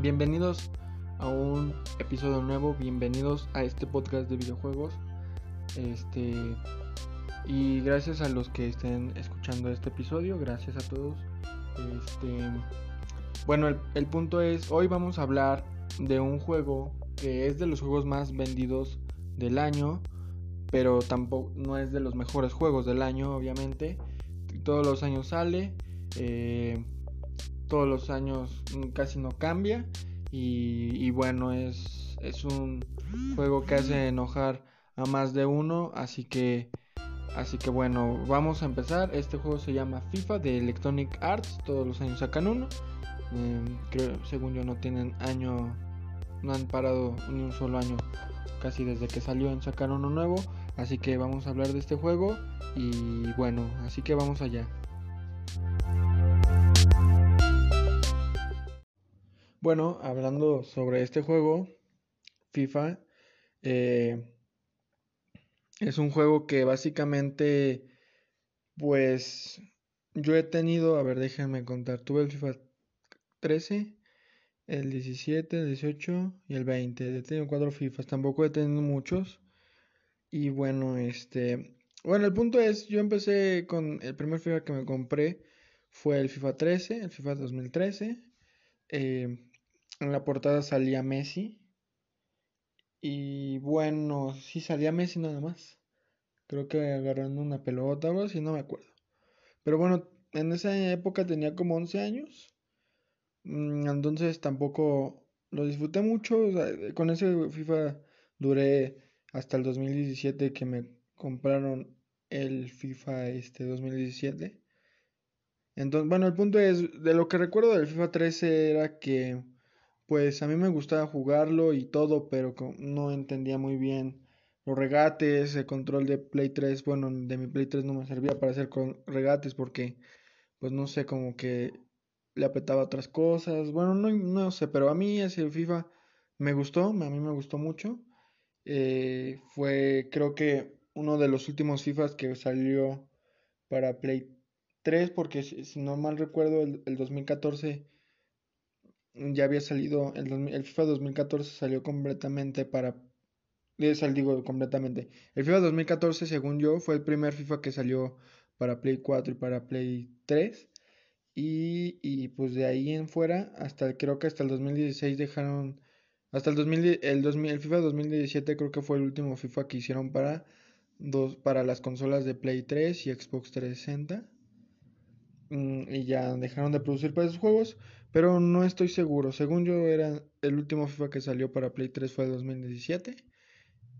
Bienvenidos a un episodio nuevo, bienvenidos a este podcast de videojuegos. Este y gracias a los que estén escuchando este episodio, gracias a todos. Este bueno, el, punto es, hoy vamos a hablar de un juego que es de los juegos más vendidos del año, pero tampoco no es de los mejores juegos del año, obviamente. Todos los años sale. Eh, todos los años casi no cambia. Y, bueno es, es un juego que hace enojar a más de uno. Así que así que bueno vamos a empezar. Este juego se llama FIFA de Electronic Arts. Todos los años sacan uno. Em, creo según yo no tienen año no han parado ni un solo año casi desde que salió en sacar uno nuevo. Así que vamos a hablar de este juego y bueno así que vamos allá Bueno, hablando sobre este juego, FIFA, eh, es un juego que básicamente, pues, yo he tenido, a ver, déjenme contar, tuve el FIFA 13, el 17, el 18 y el 20. He tenido cuatro FIFAs, tampoco he tenido muchos. Y bueno, este, bueno, el punto es, yo empecé con el primer FIFA que me compré fue el FIFA 13, el FIFA 2013. Eh, en la portada salía Messi. Y bueno, sí salía Messi nada más. Creo que agarrando una pelota o algo así, no me acuerdo. Pero bueno, en esa época tenía como 11 años. Mm, entonces tampoco lo disfruté mucho. con ese FIFA duré hasta el 2017 que me compraron el FIFA este 2017. Entonces, bueno, el punto es, de lo que recuerdo del FIFA 13 era que pues a mí me gustaba jugarlo y todo, pero no entendía muy bien los regates, el control de Play 3, bueno, de mi Play 3 no me servía para hacer con regates porque, pues no sé, como que le apretaba otras cosas, bueno, no, no sé, pero a mí ese FIFA me gustó, a mí me gustó mucho, eh, fue creo que uno de los últimos FIFAs que salió para Play 3, porque si, no mal recuerdo, el, el 2014 ya había salido, el, el FIFA 2014 salió completamente para... digo completamente. El FIFA 2014, según yo, fue el primer FIFA que salió para Play 4 y para Play 3. Y, y pues de ahí en fuera, hasta creo que hasta el 2016 dejaron... Hasta el, 2000, el, 2000, el FIFA 2017 creo que fue el último FIFA que hicieron para, dos, para las consolas de Play 3 y Xbox 360. Mm, y ya dejaron de producir para esos juegos. Pero no estoy seguro. Según yo, era el último FIFA que salió para Play 3 fue el 2017.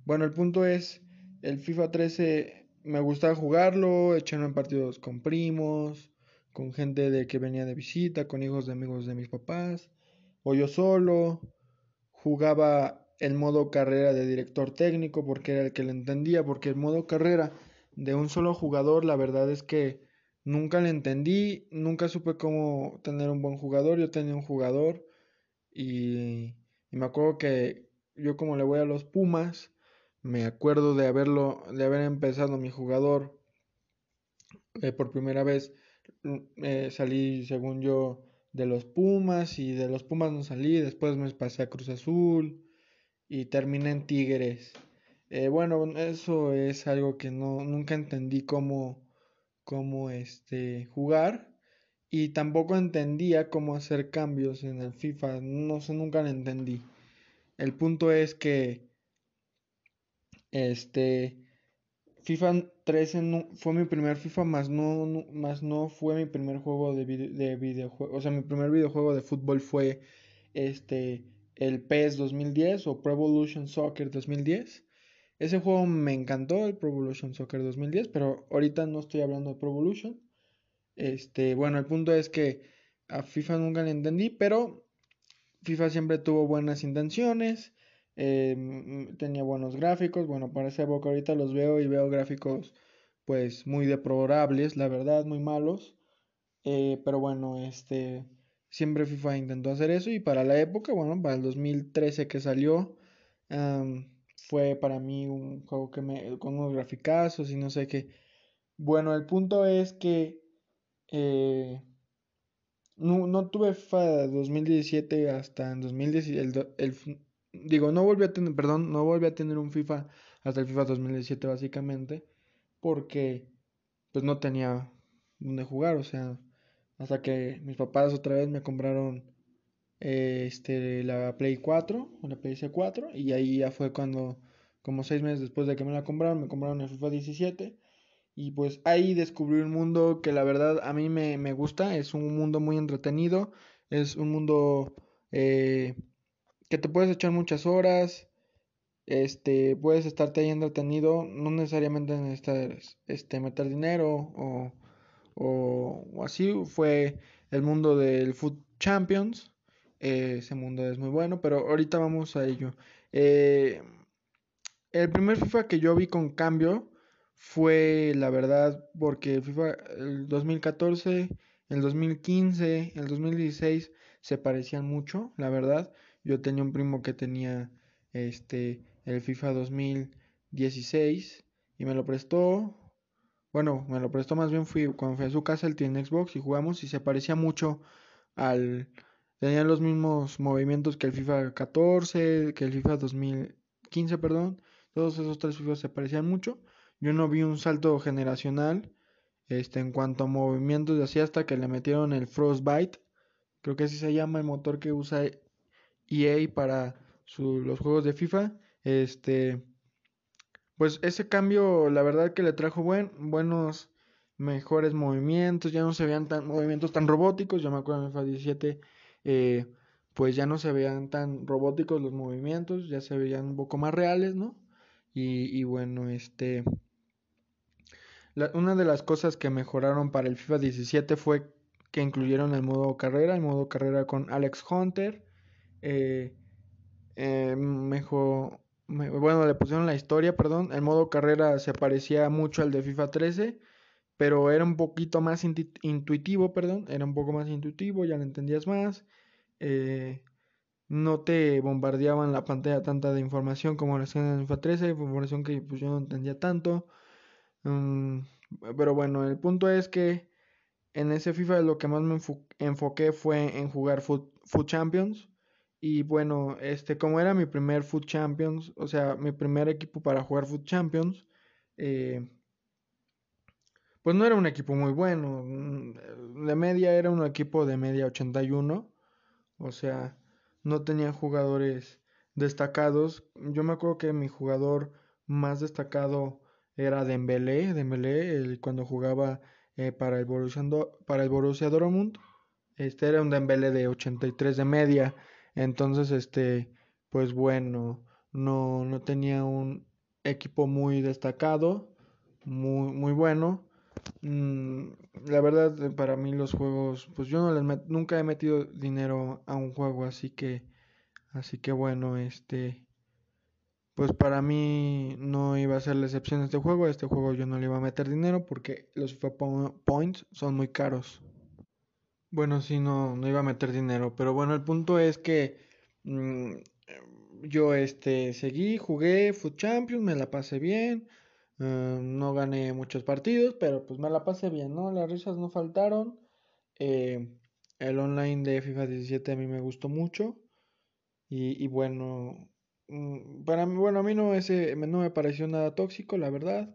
Bueno, el punto es, el FIFA 13 me gustaba jugarlo, echarme en partidos con primos, con gente de que venía de visita, con hijos de amigos de mis papás, o yo solo. Jugaba el modo carrera de director técnico porque era el que le entendía, porque el modo carrera de un solo jugador, la verdad es que Nunca le entendí, nunca supe cómo tener un buen jugador. Yo tenía un jugador y, me acuerdo que yo como le voy a los Pumas, me acuerdo de haberlo, de haber empezado mi jugador eh, por primera vez. Mm, eh, salí, según yo, de los Pumas y de los Pumas no salí. Después me pasé a Cruz Azul y terminé en Tigres. Eh, bueno, eso es algo que no, nunca entendí cómo cómo este, jugar y tampoco entendía cómo hacer cambios en el FIFA, no sé, nunca lo entendí. El punto es que este FIFA 13 fue mi primer FIFA, más no, más no fue mi primer juego de, de videojuego, o sea, mi primer videojuego de fútbol fue este el PES 2010 o Pro Evolution Soccer 2010. Ese juego me encantó, el Pro Evolution Soccer 2010, pero ahorita no estoy hablando de Pro Evolution. Este, bueno, el punto es que a FIFA nunca le entendí, pero FIFA siempre tuvo buenas intenciones, em, tenía buenos gráficos. Bueno, para esa época ahorita los veo y veo gráficos pues muy deplorables, la verdad, muy malos. Eh, pero bueno, este, siempre FIFA intentó hacer eso y para la época, bueno, para el 2013 que salió, fue para mí un juego que me con unos graficazos y no sé qué. Bueno, el punto es que eh, no, no tuve FIFA 2017 hasta en 2017. El, digo, no volví a tener, perdón, no volví a tener un FIFA hasta el FIFA 2017 básicamente. Porque pues no tenía donde jugar. O sea, hasta que mis papás otra vez me compraron este, la Play 4 o la PS4 y ahí ya fue cuando, como seis meses después de que me la compraron, me compraron el FIFA 17 y pues ahí descubrí un mundo que la verdad a mí me, me gusta, es un mundo muy entretenido, es un mundo eh, que te puedes echar muchas horas, este, puedes estarte ahí entretenido, no necesariamente necesitas este, meter dinero o, o, así, fue el mundo del Food Champions, eh, ese mundo es muy bueno, pero ahorita vamos a ello. Eh, el primer FIFA que yo vi con cambio fue, la verdad, porque FIFA el 2014, el 2015, el 2016 se parecían mucho, la verdad. Yo tenía un primo que tenía este el FIFA 2016 y me lo prestó. Bueno, me lo prestó más bien fui cuando fui a su casa, él tiene Xbox y jugamos y se parecía mucho al Tenía los mismos movimientos que el FIFA 14, que el FIFA 2015, perdón. Todos esos tres FIFA se parecían mucho. Yo no vi un salto generacional este, en cuanto a movimientos de así hasta que le metieron el Frostbite. Creo que así se llama el motor que usa EA para los juegos de FIFA. Este, pues ese cambio, la verdad que le trajo buen, buenos, mejores movimientos. Ya no se veían tan, movimientos tan robóticos. Yo me acuerdo en FIFA 17 eh, pues ya no se veían tan robóticos los movimientos, ya se veían un poco más reales, ¿no? Y, bueno, este... una de las cosas que mejoraron para el FIFA 17 fue que incluyeron el modo carrera, el modo carrera con Alex Hunter. Eh, eh, mejor, bueno, le pusieron la historia, perdón. El modo carrera se parecía mucho al de FIFA 13, pero era un poquito más intuitivo, perdón. Era un poco más intuitivo, ya lo entendías más. Eh, no te bombardeaban la pantalla tanta de información como lo hacían en FIFA 13, información que pues, yo no entendía tanto. Mm, pero bueno, el punto es que en ese FIFA lo que más me enfoqué fue en jugar Food, Champions. Y bueno, este, como era mi primer Food Champions, o sea, mi primer equipo para jugar Food Champions, eh, pues no era un equipo muy bueno. Mm, de media era un equipo de media 81. O sea, no tenía jugadores destacados. Yo me acuerdo que mi jugador más destacado era Dembélé, Dembélé, el, cuando jugaba eh, para, el Borussia, para el Borussia Dortmund. Este era un Dembélé de 83 de media. Entonces, este, pues bueno, no, no tenía un equipo muy destacado, muy, muy bueno. Mm, la verdad, eh, para mí los juegos, pues yo no les nunca he metido dinero a un juego, así que, así que bueno, este, pues para mí no iba a ser la excepción este juego. Este juego yo no le iba a meter dinero porque los FIFA Points son muy caros. Bueno, sí, no, no iba a meter dinero, pero bueno, el punto es que mm, yo este seguí, jugué Foot Champions, me la pasé bien. Eh, no gané muchos partidos, pero pues me la pasé bien, ¿no? Las risas no faltaron. Eh, el online de FIFA 17 a mí me gustó mucho. Y, bueno, mm, para mí, bueno, a mí no, ese, no me pareció nada tóxico, la verdad.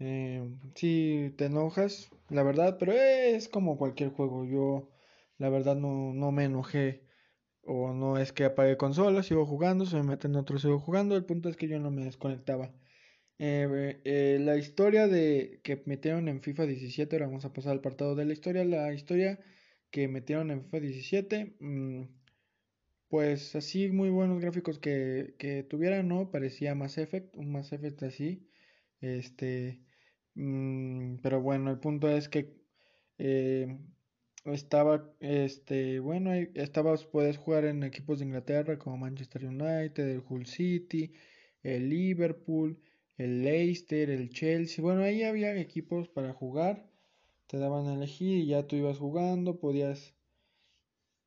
Eh, sí te enojas, la verdad, pero es como cualquier juego. Yo, la verdad, no, no me enojé. O no es que apague consola, sigo jugando, se me meten otro, sigo jugando. El punto es que yo no me desconectaba. Eh, eh, la historia de que metieron en FIFA 17, ahora vamos a pasar al apartado de la historia. La historia que metieron en FIFA 17, mm, pues así muy buenos gráficos que, que tuvieran, ¿no? Parecía Mass Effect, un Mass Effect así. Este, mm, pero bueno, el punto es que eh, estaba, este, bueno, estabas, puedes jugar en equipos de Inglaterra como Manchester United, el Hull City, el Liverpool el Leicester, el Chelsea. Bueno, ahí había equipos para jugar. Te daban a elegir y ya tú ibas jugando, podías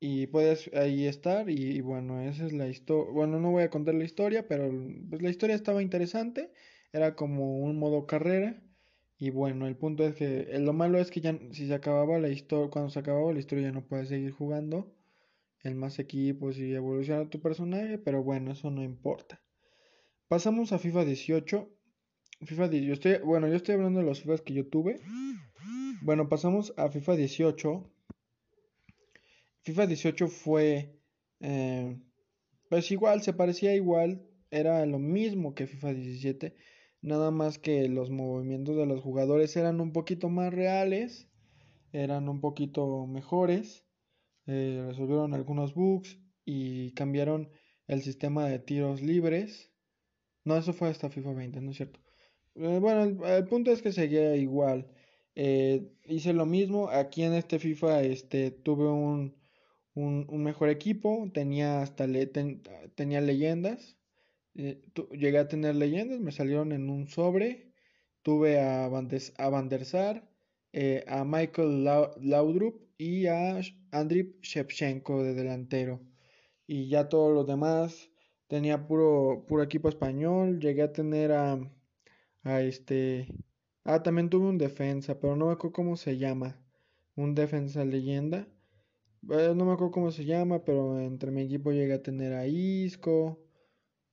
y puedes ahí estar y, bueno, esa es la historia. Bueno, no voy a contar la historia, pero pues, la historia estaba interesante. Era como un modo carrera Y bueno, el punto es que lo malo es que ya si se acababa la historia, cuando se acababa la historia ya no puedes seguir jugando en más equipos y evolucionar tu personaje, pero bueno, eso no importa. Pasamos a FIFA 18. FIFA 18, bueno, yo estoy hablando de los FIFA que yo tuve. Bueno, pasamos a FIFA 18. FIFA 18 fue, eh, pues igual, se parecía igual, era lo mismo que FIFA 17, nada más que los movimientos de los jugadores eran un poquito más reales, eran un poquito mejores, eh, resolvieron algunos bugs y cambiaron el sistema de tiros libres. No, eso fue hasta FIFA 20, ¿no es cierto? Eh, bueno, el, punto es que seguía igual. hice lo mismo. Aquí en este FIFA este, tuve un, un, mejor equipo, tenía hasta tenía leyendas, eh, llegué a tener leyendas, me salieron en un sobre, tuve a Van, a Van der Sar, eh, a Michael Laudrup y a Andriy Shevchenko de delantero. Y ya todos los demás, tenía puro, puro equipo español, llegué a tener a, a este... Ah, también tuve un defensa, pero no me acuerdo cómo se llama. Un defensa leyenda. Eh, no me acuerdo cómo se llama, pero entre mi equipo llegué a tener a Isco,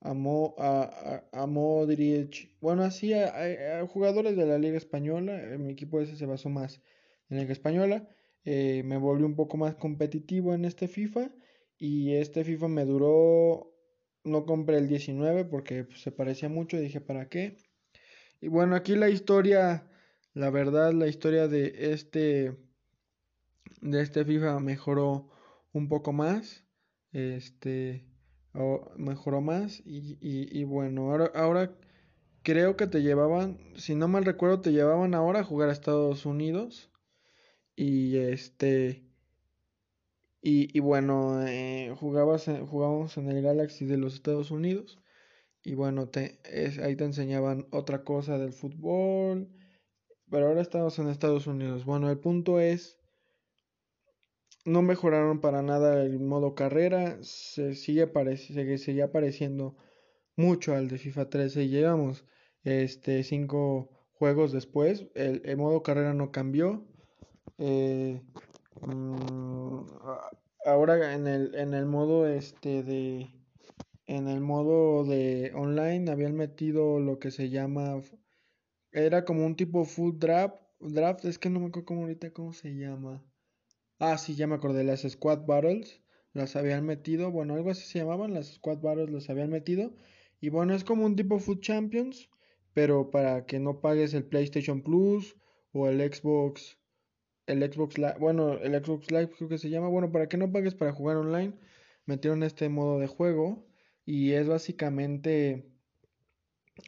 a, a, Modric, bueno, así a, jugadores de la Liga Española. En mi equipo ese se basó más en la Liga Española. Eh, me volví un poco más competitivo en este FIFA y este FIFA me duró, no compré el 19 porque pues, se parecía mucho, dije, ¿para qué? Y bueno, aquí la historia, la verdad, la historia de este de este FIFA mejoró un poco más. Este mejoró más. Y, y, bueno, ahora, ahora creo que te llevaban, si no mal recuerdo, te llevaban ahora a jugar a Estados Unidos. Y este. Y, y bueno, eh, jugabas, jugábamos en el Galaxy de los Estados Unidos. Y bueno, te, ahí te enseñaban otra cosa del fútbol. Pero ahora estamos en Estados Unidos. Bueno, el punto es no mejoraron para nada el modo carrera, se sigue, se sigue apareciendo mucho al de FIFA 13 y llegamos este cinco juegos después, el, modo carrera no cambió. Eh, mm, ahora en el, en el modo este de en el modo de online habían metido lo que se llama era como un tipo full draft draft es que no me acuerdo cómo ahorita cómo se llama Ah, sí, ya me acordé, las Squad Battles las habían metido, bueno, algo así se llamaban, las Squad Battles las habían metido. Y bueno, es como un tipo Food Champions, pero para que no pagues el PlayStation Plus o el Xbox, el Xbox Live, bueno, el Xbox Live creo que se llama, bueno, para que no pagues para jugar online, metieron este modo de juego y es básicamente,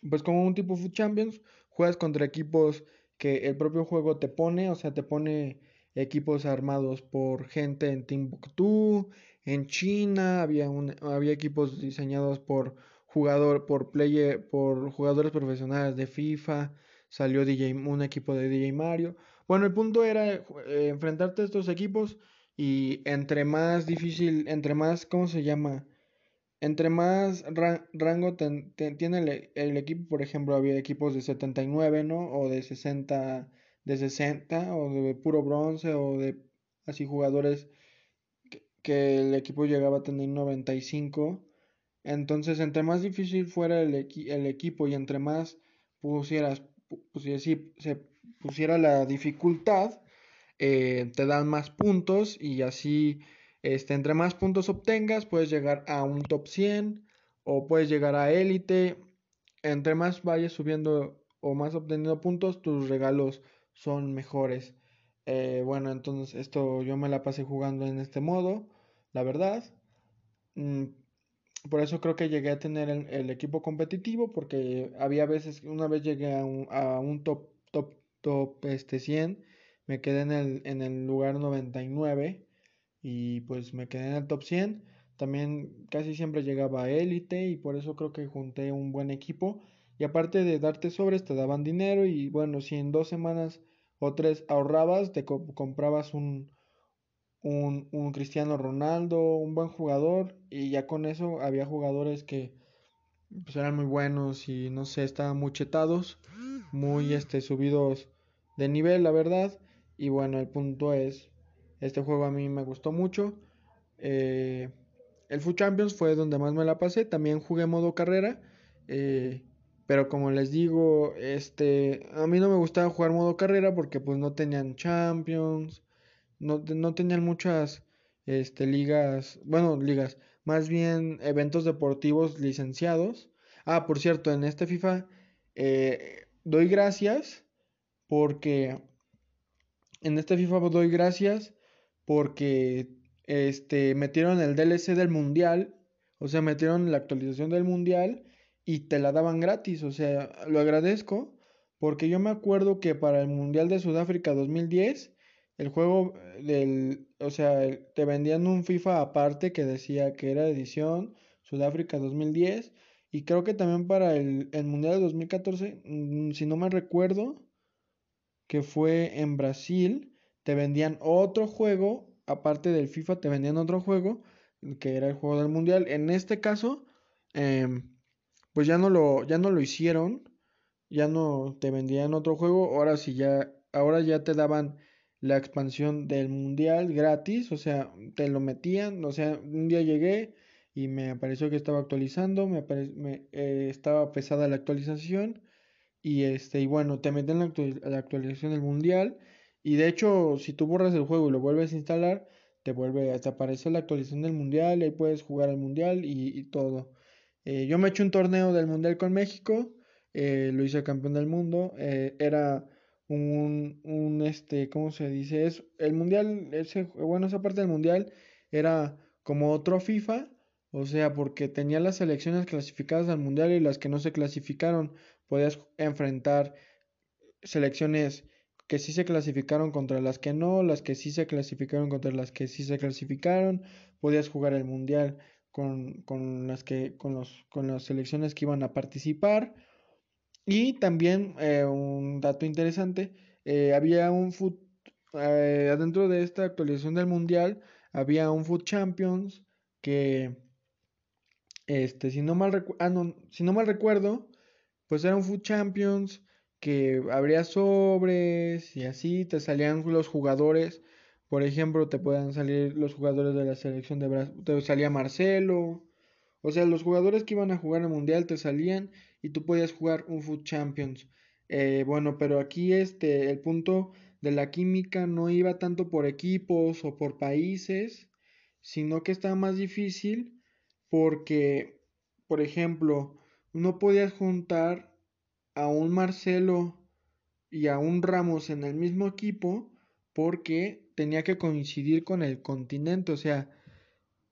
pues como un tipo Food Champions, juegas contra equipos que el propio juego te pone, o sea, te pone equipos armados por gente en Timbuktu, en China, había, un, había equipos diseñados por jugador, por player, por jugadores profesionales de FIFA, salió DJ, un equipo de DJ Mario. Bueno, el punto era eh, enfrentarte a estos equipos y entre más difícil, entre más, ¿cómo se llama? Entre más rango tiene el, equipo, por ejemplo, había equipos de 79, ¿no? O de 60 de 60 o de puro bronce o de así jugadores que, el equipo llegaba a tener 95. Entonces, entre más difícil fuera el, el equipo y entre más pusieras, se pusiera la dificultad, eh, te dan más puntos y así, este, entre más puntos obtengas, puedes llegar a un top 100 o puedes llegar a élite. Entre más vayas subiendo o más obteniendo puntos, tus regalos son mejores. Eh, bueno, entonces esto yo me la pasé jugando en este modo, la verdad. Mm, por eso creo que llegué a tener el, equipo competitivo, porque había veces, una vez llegué a un, a un top, top, top este 100, me quedé en el, en el lugar 99 y pues me quedé en el top 100. También casi siempre llegaba a élite y por eso creo que junté un buen equipo. Y aparte de darte sobres, te daban dinero y bueno, si en dos semanas o tres ahorrabas, te comprabas un, un, Cristiano Ronaldo, un buen jugador, y ya con eso había jugadores que pues, eran muy buenos y no sé, estaban muy chetados. muy este, subidos de nivel, la verdad. Y bueno, el punto es, este juego a mí me gustó mucho. Eh, el Food Champions fue donde más me la pasé. También jugué modo carrera. Eh, pero como les digo, este, a mí no me gustaba jugar modo carrera porque pues no tenían Champions, no, no tenían muchas este, ligas, bueno, ligas, más bien eventos deportivos licenciados. Ah, por cierto, en este FIFA eh, doy gracias porque en este FIFA doy gracias porque este metieron el DLC del mundial, o sea, metieron la actualización del mundial y te la daban gratis, o sea, lo agradezco porque yo me acuerdo que para el Mundial de Sudáfrica 2010 el juego del, o sea, te vendían un FIFA aparte que decía que era edición Sudáfrica 2010 y creo que también para el, el Mundial de 2014, mm, si no me recuerdo, que fue en Brasil, te vendían otro juego, aparte del FIFA, te vendían otro juego, que era el juego del Mundial. En este caso, em, pues ya no lo, ya no lo hicieron, ya no te vendían otro juego, ahora sí ya, ahora ya te daban la expansión del Mundial gratis, o sea, te lo metían, o sea, un día llegué y me apareció que estaba actualizando, me, me eh, estaba pesada la actualización y este y bueno, te meten la, actualización del mundial y de hecho, si tú borras el juego y lo vuelves a instalar, te vuelve, te aparece la actualización del mundial y ahí puedes jugar al mundial y, todo. Eh, yo me eché un torneo del mundial con México, eh, lo hice campeón del mundo, era un, un, este, ¿cómo se dice? Es, el mundial, ese, bueno, esa parte del mundial era como otro FIFA, o sea, porque tenía las selecciones clasificadas al mundial y las que no se clasificaron. Podías enfrentar selecciones que sí se clasificaron contra las que no, las que sí se clasificaron contra las que sí se clasificaron. Podías jugar el mundial con, con las que, con los, con las selecciones que iban a participar. Y también eh, un dato interesante, eh, había un foot, eh, adentro de esta actualización del mundial, había un Food Champions que este, si no mal, ah, si no mal recuerdo, pues era un Food Champions que habría sobres y así te salían los jugadores. Por ejemplo, te puedan salir los jugadores de la selección de Brasil, te salía Marcelo. O sea, los jugadores que iban a jugar el mundial te salían y tú podías jugar un Food Champions. Eh, bueno, pero aquí este, el punto de la química no iba tanto por equipos o por países, sino que estaba más difícil porque, por ejemplo, no podías juntar a un Marcelo y a un Ramos en el mismo equipo porque tenía que coincidir con el continente, o sea,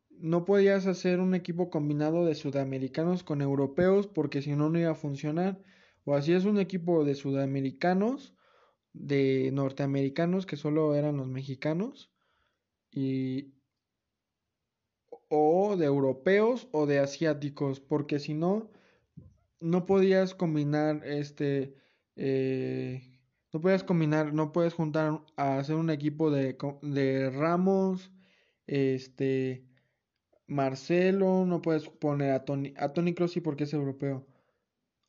no podías hacer un equipo combinado de sudamericanos con europeos porque si no no iba a funcionar, o así es un equipo de sudamericanos, de norteamericanos que solo eran los mexicanos y o de europeos o de asiáticos, porque si no, no podías combinar este, eh, no podías combinar, no puedes juntar a hacer un equipo de, de Ramos, este, Marcelo, no puedes poner a Tony, a Tony Kroos porque es europeo,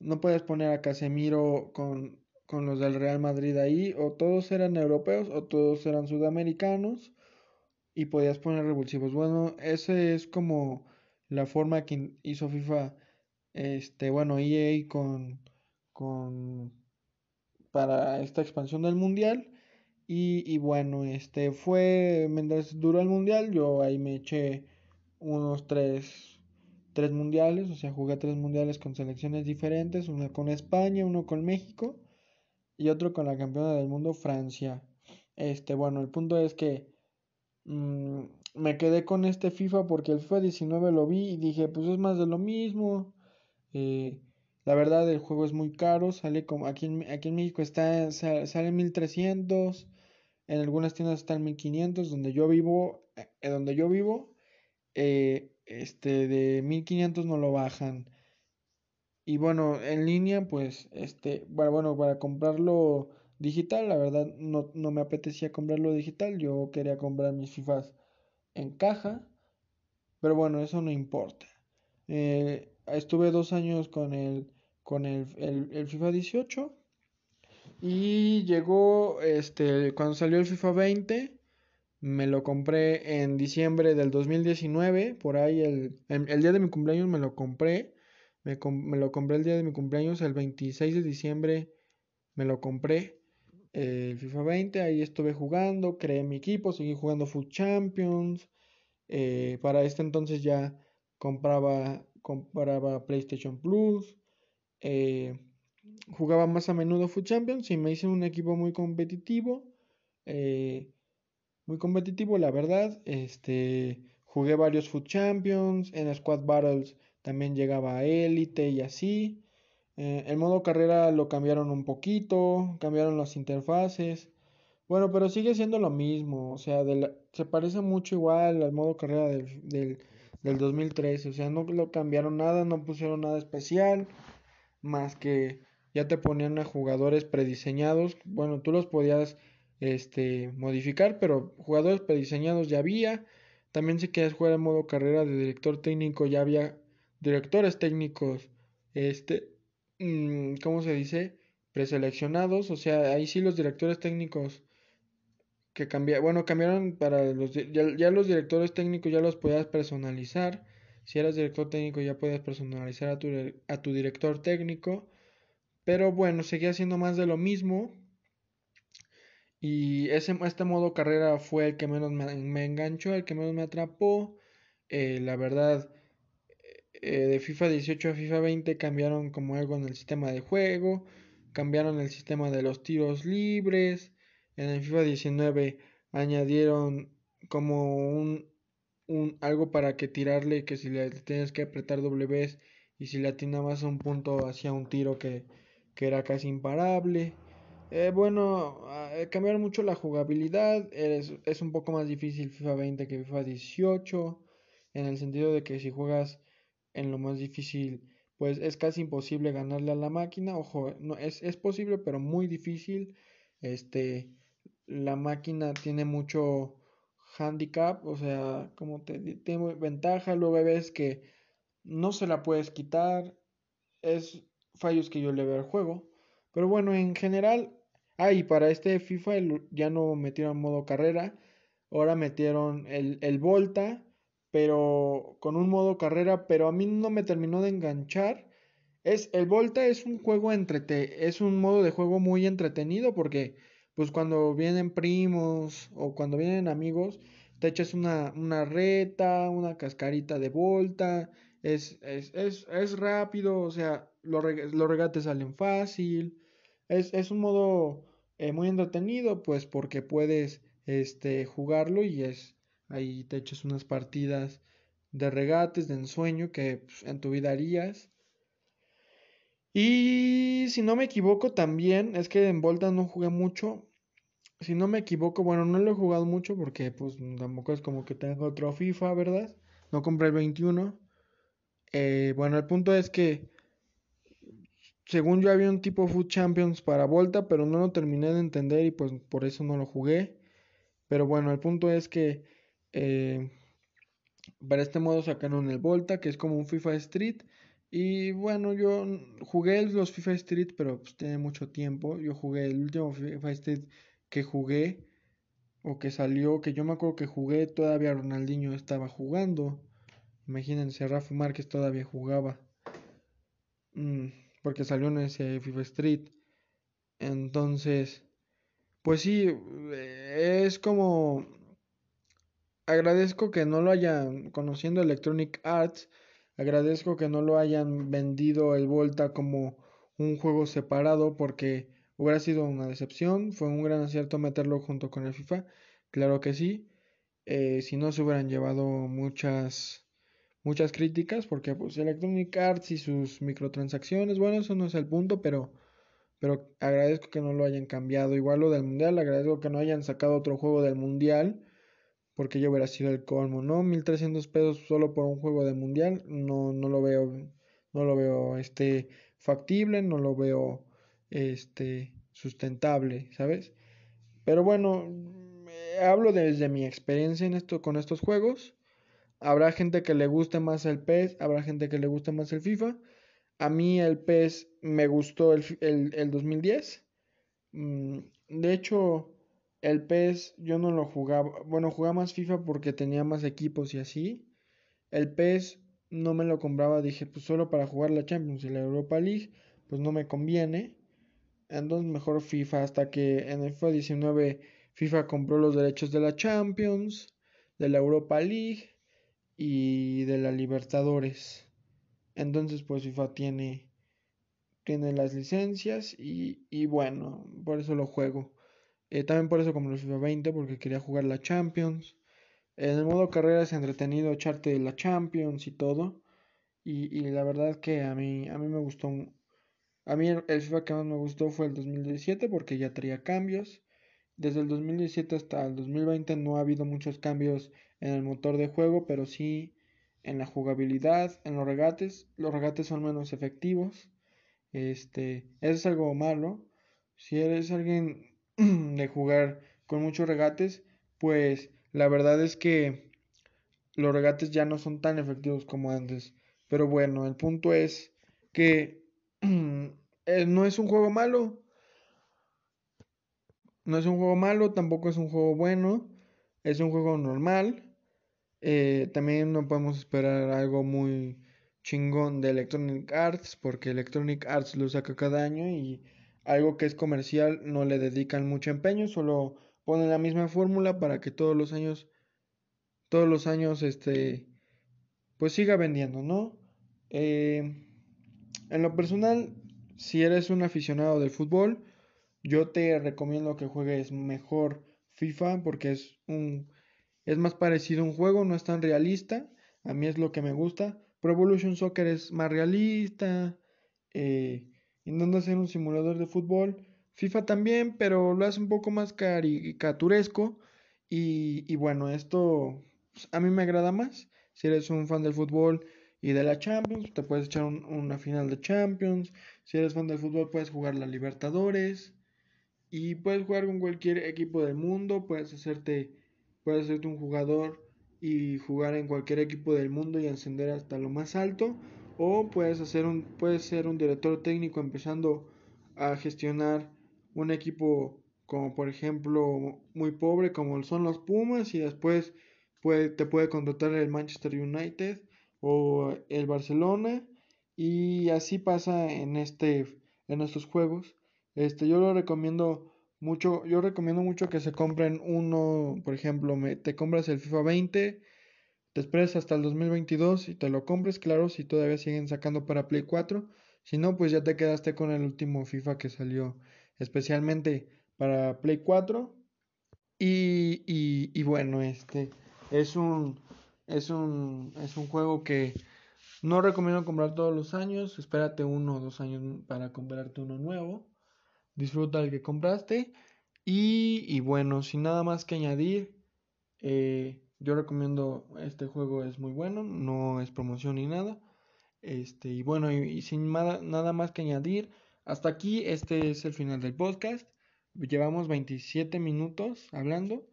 no puedes poner a Casemiro con, con los del Real Madrid ahí, o todos eran europeos o todos eran sudamericanos y podías poner revulsivos. Bueno, ese es como la forma que hizo FIFA, este, bueno, EA con, con, para esta expansión del mundial. Y, y bueno, este fue, mientras duró el mundial, yo ahí me eché unos tres, tres mundiales, o sea, jugué tres mundiales con selecciones diferentes, uno con España, uno con México y otro con la campeona del mundo, Francia. Este, bueno, el punto es que Mm, me quedé con este FIFA porque el FIFA 19 lo vi y dije, pues es más de lo mismo. Eh, la verdad, el juego es muy caro, sale como aquí en, aquí en México está, sale 1300, en algunas tiendas está en 1500, donde yo vivo, eh, donde yo vivo, eh, este, de 1500 no lo bajan. Y bueno, en línea, pues, este, bueno, bueno, para comprarlo digital. La verdad no, no me apetecía comprarlo digital. Yo quería comprar mis FIFAs en caja. Pero bueno, eso no importa. Eh, estuve dos años con el, con el, el, FIFA 18. Y llegó, este, cuando salió el FIFA 20, me lo compré en diciembre del 2019, por ahí el, el, día de mi cumpleaños me lo compré. Me, me, lo compré el día de mi cumpleaños, el 26 de diciembre me lo compré. el FIFA 20, ahí estuve jugando, creé mi equipo, seguí jugando Food Champions. Eh, para este entonces ya compraba, compraba PlayStation Plus. Eh, jugaba más a menudo Food Champions y me hice un equipo muy competitivo. Eh, muy competitivo, la verdad. Este, jugué varios Food Champions, en Squad Battles también llegaba a Elite y así. Eh, el modo carrera lo cambiaron un poquito, cambiaron las interfaces. Bueno, pero sigue siendo lo mismo, o sea, se parece mucho igual al modo carrera del, del 2013, o sea, no lo cambiaron nada, no pusieron nada especial, más que ya te ponían a jugadores prediseñados, bueno, tú los podías este, modificar, pero jugadores prediseñados ya había. También si quieres jugar en modo carrera de director técnico, ya había directores técnicos, este, mm, ¿cómo se dice? Preseleccionados, o sea, ahí sí los directores técnicos que cambiaron, bueno, cambiaron para los, ya, los directores técnicos ya los podías personalizar. Si eras director técnico ya podías personalizar a tu, a tu director técnico. Pero bueno, seguía siendo más de lo mismo. Y ese, este modo carrera fue el que menos me, enganchó, el que menos me atrapó. Eh, la verdad, eh, de FIFA 18 a FIFA 20 cambiaron como algo en el sistema de juego, cambiaron el sistema de los tiros libres. En el FIFA 19 añadieron como un, un algo para que tirarle que si le tienes que apretar W y si le atinabas un punto hacía un tiro que, que era casi imparable. Eh, bueno, eh, cambiaron mucho la jugabilidad. Es, es, un poco más difícil FIFA 20 que FIFA 18. En el sentido de que si juegas en lo más difícil, pues es casi imposible ganarle a la máquina. Ojo, no, es, es posible, pero muy difícil. Este, la máquina tiene mucho handicap, o sea, como te, tiene ventaja. Luego ves que no se la puedes quitar. Es fallos que yo le veo al juego. Pero bueno, en general Ah, y para este FIFA ya no metieron modo carrera, ahora metieron el, el Volta, pero con un modo carrera, pero a mí no me terminó de enganchar. Es, el Volta es un juego entrete, es un modo de juego muy entretenido porque pues cuando vienen primos o cuando vienen amigos, te echas una, una reta, una cascarita de Volta, es, es, es, es rápido, o sea, los, los regates salen fácil. Es, es un modo eh, muy entretenido, pues porque puedes este, jugarlo y es ahí te echas unas partidas de regates, de ensueño que pues, en tu vida harías. Y si no me equivoco también, es que en Volta no jugué mucho. Si no me equivoco, bueno, no lo he jugado mucho porque pues tampoco es como que tengo otro FIFA, ¿verdad? No compré el 21. Eh, bueno, el punto es que según yo había un tipo Food Champions para Volta, pero no lo terminé de entender y pues por eso no lo jugué. Pero bueno, el punto es que eh, para este modo sacaron el Volta, que es como un FIFA Street. Y bueno, yo jugué los FIFA Street, pero pues tiene mucho tiempo. Yo jugué el último FIFA Street que jugué, o que salió, que yo me acuerdo que jugué, todavía Ronaldinho estaba jugando. Imagínense, Rafa Márquez todavía jugaba. Mm porque salió en ese FIFA Street. Entonces, pues sí, eh, es como agradezco que no lo hayan conociendo Electronic Arts, agradezco que no lo hayan vendido el Volta como un juego separado porque hubiera sido una decepción, fue un gran acierto meterlo junto con el FIFA, claro que sí, eh, si no se hubieran llevado muchas muchas críticas porque pues Electronic Arts y sus microtransacciones, bueno, eso no es el punto, pero pero agradezco que no lo hayan cambiado. Igual lo del mundial, agradezco que no hayan sacado otro juego del mundial, porque yo hubiera sido el colmo, ¿no? 1300 pesos solo por un juego de mundial, no, no lo veo, no lo veo este factible, no lo veo este sustentable, ¿sabes? Pero bueno, hablo desde mi experiencia en esto con estos juegos. Habrá gente que le guste más el PES, habrá gente que le guste más el FIFA. A mí el PES me gustó el, el, 2010. Mm, de hecho, el PES yo no lo jugaba. Bueno, jugaba más FIFA porque tenía más equipos y así. El PES no me lo compraba, dije, pues solo para jugar la Champions y la Europa League, pues no me conviene. Entonces mejor FIFA hasta que en el FIFA 19 FIFA compró los derechos de la Champions, de la Europa League y de la Libertadores. Entonces pues FIFA tiene, tiene las licencias y, y bueno, por eso lo juego. Eh, también por eso como el FIFA 20 porque quería jugar la Champions. En el modo carrera es entretenido echarte la Champions y todo. Y, y la verdad que a mí, a mí me gustó. A mí el, FIFA que más me gustó fue el 2017 porque ya traía cambios. Desde el 2017 hasta el 2020 no ha habido muchos cambios en el motor de juego, pero sí en la jugabilidad, en los regates. Los regates son menos efectivos. Este, eso es algo malo. Si eres alguien de jugar con muchos regates, pues la verdad es que los regates ya no son tan efectivos como antes. Pero bueno, el punto es que no es un juego malo. No es un juego malo, tampoco es un juego bueno. Es un juego normal. Eh, también no podemos esperar algo muy chingón de Electronic Arts, porque Electronic Arts lo saca cada año y algo que es comercial no le dedican mucho empeño, solo ponen la misma fórmula para que todos los años, todos los años, este, pues siga vendiendo, ¿no? Eh, en lo personal, si eres un aficionado del fútbol, yo te recomiendo que juegues mejor FIFA porque es un es más parecido a un juego, no es tan realista. A mí es lo que me gusta. Pro Evolution Soccer es más realista. Eh, intenta ser un simulador de fútbol. FIFA también, pero lo hace un poco más caricaturesco. Y, bueno, esto pues, a mí me agrada más. Si eres un fan del fútbol y de la Champions, te puedes echar una final de Champions. Si eres fan del fútbol, puedes jugar la Libertadores. Y puedes jugar con cualquier equipo del mundo. Puedes hacerte, puedes un jugador y jugar en cualquier equipo del mundo y ascender hasta lo más alto. O puedes, hacer un, puedes ser un director técnico empezando a gestionar un equipo como por ejemplo muy pobre como son los Pumas y después puede, te puede contratar el Manchester United o el Barcelona y así pasa en este en estos juegos este yo lo recomiendo mucho yo recomiendo mucho que se compren uno por ejemplo me, te compras el FIFA 20 te esperes hasta el 2022 y te lo compres claro si todavía siguen sacando para Play 4 si no pues ya te quedaste con el último FIFA que salió especialmente para Play 4. Y, y, bueno, este es un, es, un, es un juego que no recomiendo comprar todos los años. Espérate uno o dos años para comprarte uno nuevo. Disfruta el que compraste. Y, y bueno, sin nada más que añadir, eh, yo recomiendo este juego, es muy bueno, no es promoción ni nada. Este, y bueno, y, sin nada más que añadir, hasta aquí, este es el final del podcast. Llevamos 27 minutos hablando.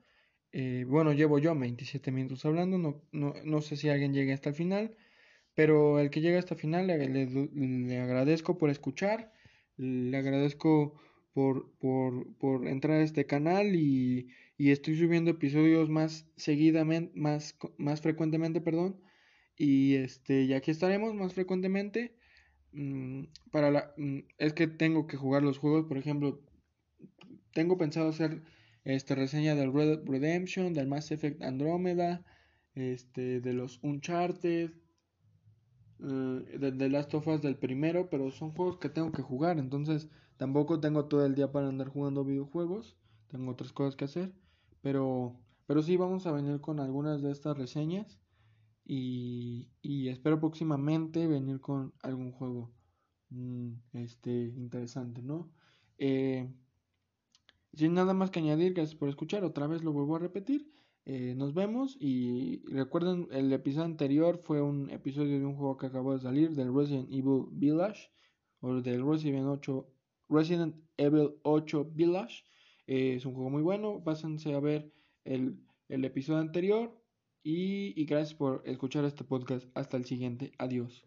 Eh, bueno, llevo yo 27 minutos hablando. No, no, no, sé si alguien llegue hasta el final. Pero el que llega hasta el final le, le, agradezco por escuchar. Le agradezco por, por, por, entrar a este canal y, y estoy subiendo episodios más seguidamente, más, más frecuentemente, perdón. Y este, y aquí estaremos más frecuentemente. Mm, para la, mm, es que tengo que jugar los juegos, por ejemplo, tengo pensado hacer este reseña del Red Redemption, del Mass Effect Andromeda, este de los Uncharted, eh, de, de Last of Us del primero, pero son juegos que tengo que jugar, entonces tampoco tengo todo el día para andar jugando videojuegos, tengo otras cosas que hacer, pero pero sí vamos a venir con algunas de estas reseñas y, y espero próximamente venir con algún juego mm, este, interesante, ¿no? Eh, sin nada más que añadir, gracias por escuchar, otra vez lo vuelvo a repetir. Eh, nos vemos y recuerden, el episodio anterior fue un episodio de un juego que acabó de salir, del Resident Evil Village, o del Resident 8, Resident Evil 8 Village. Eh, es un juego muy bueno, pásense a ver el, el episodio anterior y, y gracias por escuchar este podcast. Hasta el siguiente. Adiós.